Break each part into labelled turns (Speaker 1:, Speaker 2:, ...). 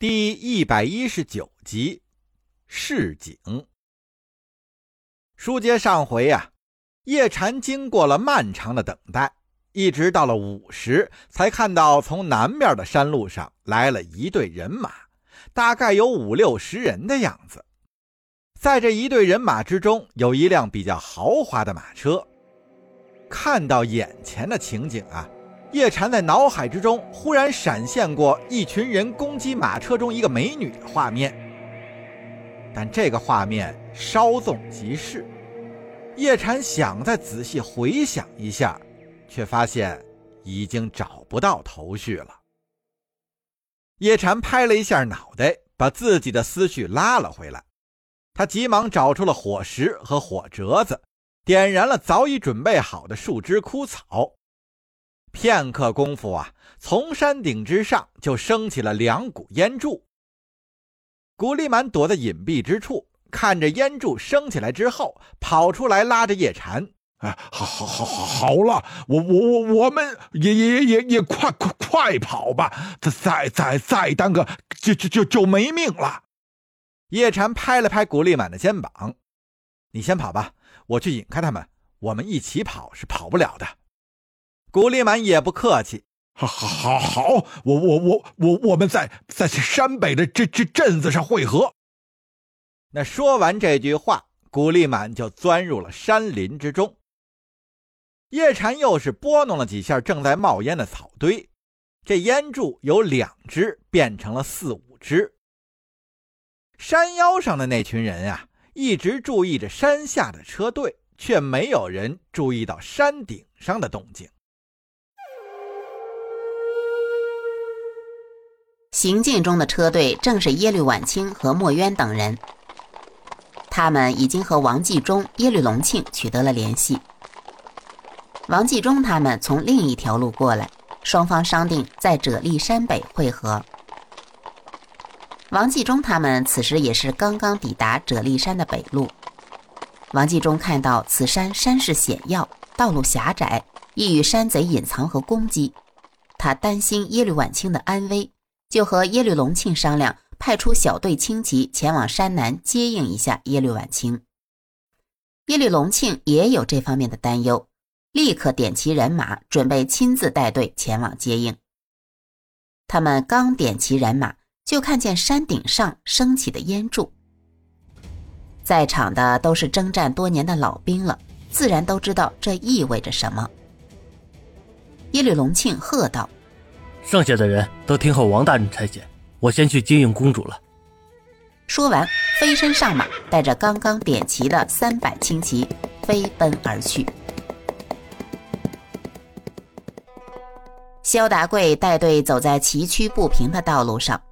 Speaker 1: 第一百一十九集，市井。书接上回呀，叶禅经过了漫长的等待，一直到了午时，才看到从南面的山路上来了一队人马，大概有五六十人的样子。在这一队人马之中，有一辆比较豪华的马车。看到眼前的情景啊！叶禅在脑海之中忽然闪现过一群人攻击马车中一个美女的画面，但这个画面稍纵即逝。叶禅想再仔细回想一下，却发现已经找不到头绪了。叶禅拍了一下脑袋，把自己的思绪拉了回来。他急忙找出了火石和火折子，点燃了早已准备好的树枝枯草。片刻功夫啊，从山顶之上就升起了两股烟柱。古力满躲在隐蔽之处，看着烟柱升起来之后，跑出来拉着叶禅：“
Speaker 2: 哎，好，好，好，好，好了，我，我，我，我们也，也，也，也快，快，快跑吧！再，再，再耽搁，就，就，就，就没命了。”
Speaker 1: 叶禅拍了拍古力满的肩膀：“你先跑吧，我去引开他们。我们一起跑是跑不了的。”古力满也不客气，
Speaker 2: 好，好，好，好，我，我，我，我，我们在在山北的这这镇子上会合。
Speaker 1: 那说完这句话，古力满就钻入了山林之中。叶禅又是拨弄了几下正在冒烟的草堆，这烟柱由两只变成了四五只。山腰上的那群人啊，一直注意着山下的车队，却没有人注意到山顶上的动静。
Speaker 3: 行进中的车队正是耶律婉清和墨渊等人，他们已经和王继忠、耶律隆庆取得了联系。王继忠他们从另一条路过来，双方商定在啫喱山北会合。王继忠他们此时也是刚刚抵达啫喱山的北路。王继忠看到此山山势险要，道路狭窄，易与山贼隐藏和攻击，他担心耶律婉清的安危。就和耶律隆庆商量，派出小队轻骑前往山南接应一下耶律婉清。耶律隆庆也有这方面的担忧，立刻点齐人马，准备亲自带队前往接应。他们刚点齐人马，就看见山顶上升起的烟柱。在场的都是征战多年的老兵了，自然都知道这意味着什么。耶律隆庆喝道。
Speaker 4: 剩下的人都听候王大人差遣，我先去接应公主了。
Speaker 3: 说完，飞身上马，带着刚刚点齐的三百轻骑飞奔而去。萧达贵带队走在崎岖不平的道路上，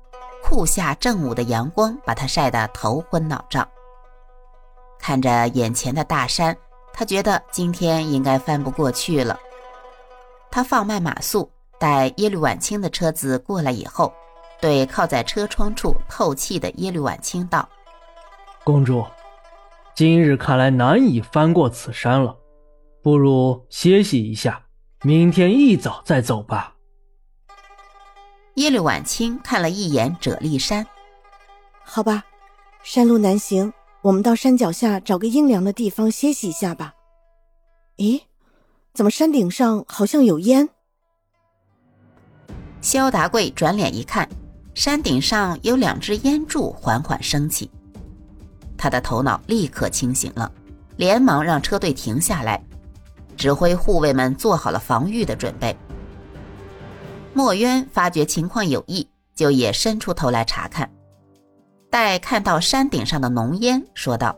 Speaker 3: 酷夏正午的阳光把他晒得头昏脑胀。看着眼前的大山，他觉得今天应该翻不过去了。他放慢马速。待耶律婉清的车子过来以后，对靠在车窗处透气的耶律婉清道：“
Speaker 5: 公主，今日看来难以翻过此山了，不如歇息一下，明天一早再走吧。”
Speaker 3: 耶律婉清看了一眼啫喱山，
Speaker 6: 好吧，山路难行，我们到山脚下找个阴凉的地方歇息一下吧。咦，怎么山顶上好像有烟？
Speaker 3: 萧达贵转脸一看，山顶上有两只烟柱缓缓升起，他的头脑立刻清醒了，连忙让车队停下来，指挥护卫们做好了防御的准备。墨渊发觉情况有异，就也伸出头来查看，待看到山顶上的浓烟，说道：“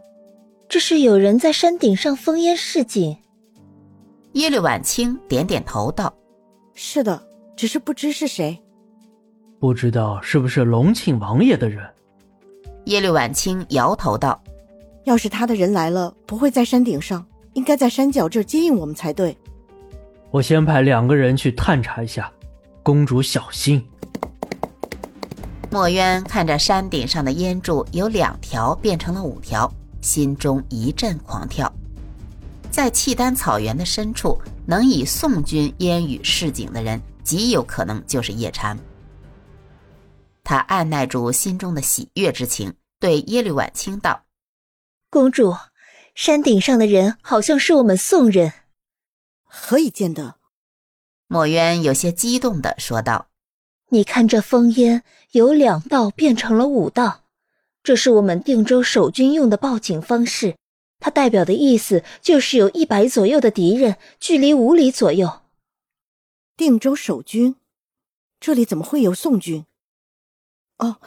Speaker 7: 这是有人在山顶上封烟示警。”
Speaker 3: 耶律婉清点点头道：“
Speaker 6: 是的。”只是不知是谁，
Speaker 5: 不知道是不是隆庆王爷的人。
Speaker 3: 耶律婉清摇头道：“
Speaker 6: 要是他的人来了，不会在山顶上，应该在山脚这儿接应我们才对。”
Speaker 5: 我先派两个人去探查一下，公主小心。
Speaker 3: 墨渊看着山顶上的烟柱由两条变成了五条，心中一阵狂跳。在契丹草原的深处，能以宋军烟雨示警的人。极有可能就是夜禅。他按耐住心中的喜悦之情，对耶律婉清道：“
Speaker 7: 公主，山顶上的人好像是我们宋人，
Speaker 6: 何以见得？”
Speaker 3: 墨渊有些激动的说道：“
Speaker 7: 你看这烽烟由两道变成了五道，这是我们定州守军用的报警方式。它代表的意思就是有一百左右的敌人，距离五里左右。
Speaker 6: 定州守军，这里怎么会有宋军？哦，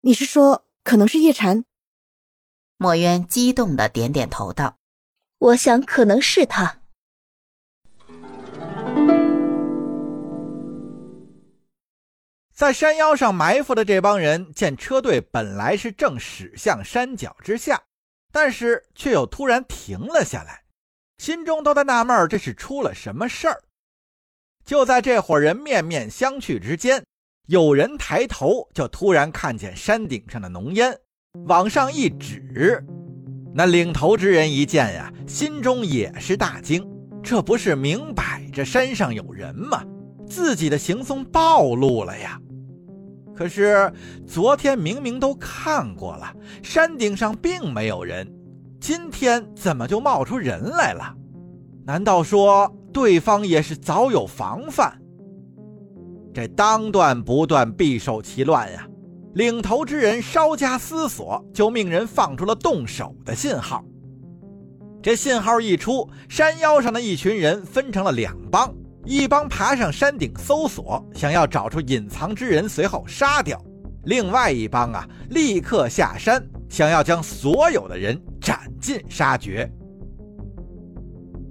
Speaker 6: 你是说可能是叶禅？”
Speaker 3: 墨渊激动的点点头道：“
Speaker 7: 我想可能是他。”
Speaker 1: 在山腰上埋伏的这帮人见车队本来是正驶向山脚之下，但是却又突然停了下来，心中都在纳闷这是出了什么事儿。就在这伙人面面相觑之间，有人抬头就突然看见山顶上的浓烟，往上一指。那领头之人一见呀，心中也是大惊，这不是明摆着山上有人吗？自己的行踪暴露了呀！可是昨天明明都看过了，山顶上并没有人，今天怎么就冒出人来了？难道说对方也是早有防范？这当断不断，必受其乱呀！领头之人稍加思索，就命人放出了动手的信号。这信号一出，山腰上的一群人分成了两帮。一帮爬上山顶搜索，想要找出隐藏之人，随后杀掉；另外一帮啊，立刻下山，想要将所有的人斩尽杀绝。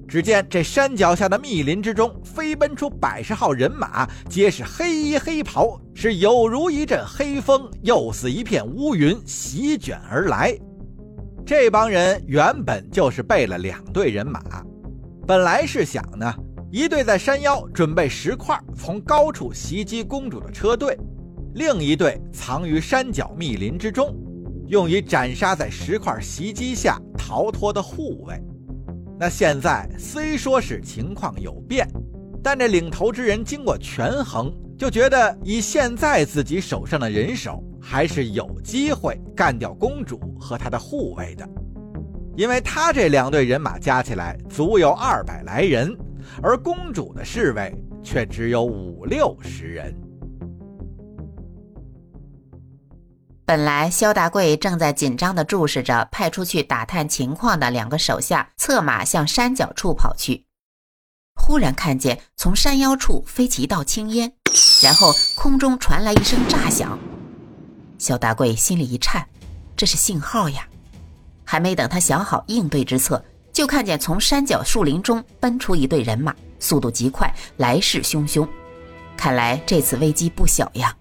Speaker 1: 只见这山脚下的密林之中，飞奔出百十号人马，皆是黑衣黑袍，是有如一阵黑风，又似一片乌云，席卷而来。这帮人原本就是备了两队人马，本来是想呢。一队在山腰准备石块，从高处袭击公主的车队；另一队藏于山脚密林之中，用于斩杀在石块袭击下逃脱的护卫。那现在虽说是情况有变，但这领头之人经过权衡，就觉得以现在自己手上的人手，还是有机会干掉公主和她的护卫的，因为他这两队人马加起来足有二百来人。而公主的侍卫却只有五六十人。
Speaker 3: 本来萧大贵正在紧张地注视着派出去打探情况的两个手下，策马向山脚处跑去。忽然看见从山腰处飞起一道青烟，然后空中传来一声炸响。萧大贵心里一颤，这是信号呀！还没等他想好应对之策。就看见从山脚树林中奔出一队人马，速度极快，来势汹汹。看来这次危机不小呀！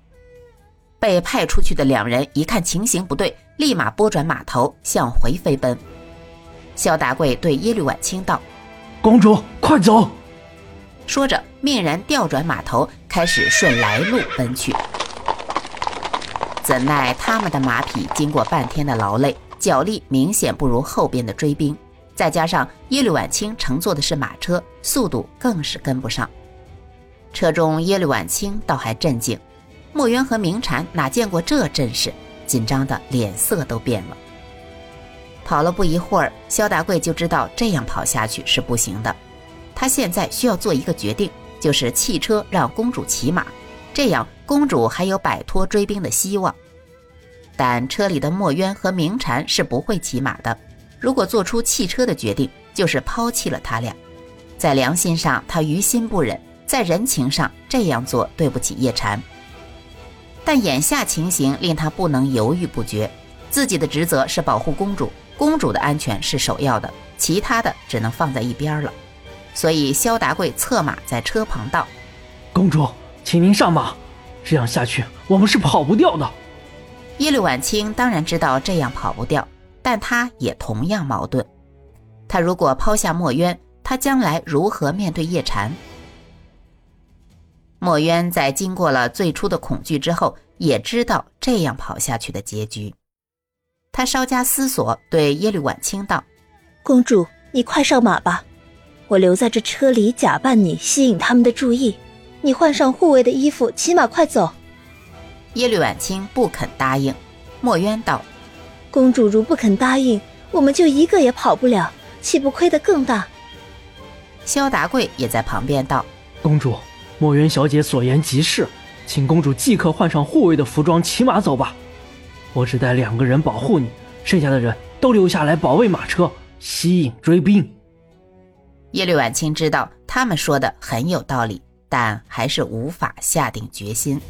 Speaker 3: 被派出去的两人一看情形不对，立马拨转马头向回飞奔。萧达贵对耶律婉清道：“
Speaker 5: 公主，快走！”
Speaker 3: 说着，命人调转马头，开始顺来路奔去。怎奈他们的马匹经过半天的劳累，脚力明显不如后边的追兵。再加上耶律婉清乘坐的是马车，速度更是跟不上。车中耶律婉清倒还镇静，墨渊和明禅哪见过这阵势，紧张的脸色都变了。跑了不一会儿，萧达贵就知道这样跑下去是不行的。他现在需要做一个决定，就是弃车让公主骑马，这样公主还有摆脱追兵的希望。但车里的墨渊和明禅是不会骑马的。如果做出弃车的决定，就是抛弃了他俩。在良心上，他于心不忍；在人情上，这样做对不起叶禅。但眼下情形令他不能犹豫不决。自己的职责是保护公主，公主的安全是首要的，其他的只能放在一边了。所以，萧达贵策马在车旁道：“
Speaker 5: 公主，请您上马，这样下去我们是跑不掉的。”
Speaker 3: 耶律婉清当然知道这样跑不掉。但他也同样矛盾，他如果抛下墨渊，他将来如何面对叶禅？墨渊在经过了最初的恐惧之后，也知道这样跑下去的结局。他稍加思索，对耶律婉清道：“
Speaker 7: 公主，你快上马吧，我留在这车里假扮你，吸引他们的注意。你换上护卫的衣服，骑马快走。”
Speaker 3: 耶律婉清不肯答应。墨渊道：“
Speaker 7: 公主如不肯答应，我们就一个也跑不了，岂不亏得更大？”
Speaker 3: 萧达贵也在旁边道：“
Speaker 5: 公主，墨渊小姐所言极是，请公主即刻换上护卫的服装，骑马走吧。我只带两个人保护你，剩下的人都留下来保卫马车，吸引追兵。”
Speaker 3: 耶律婉清知道他们说的很有道理，但还是无法下定决心。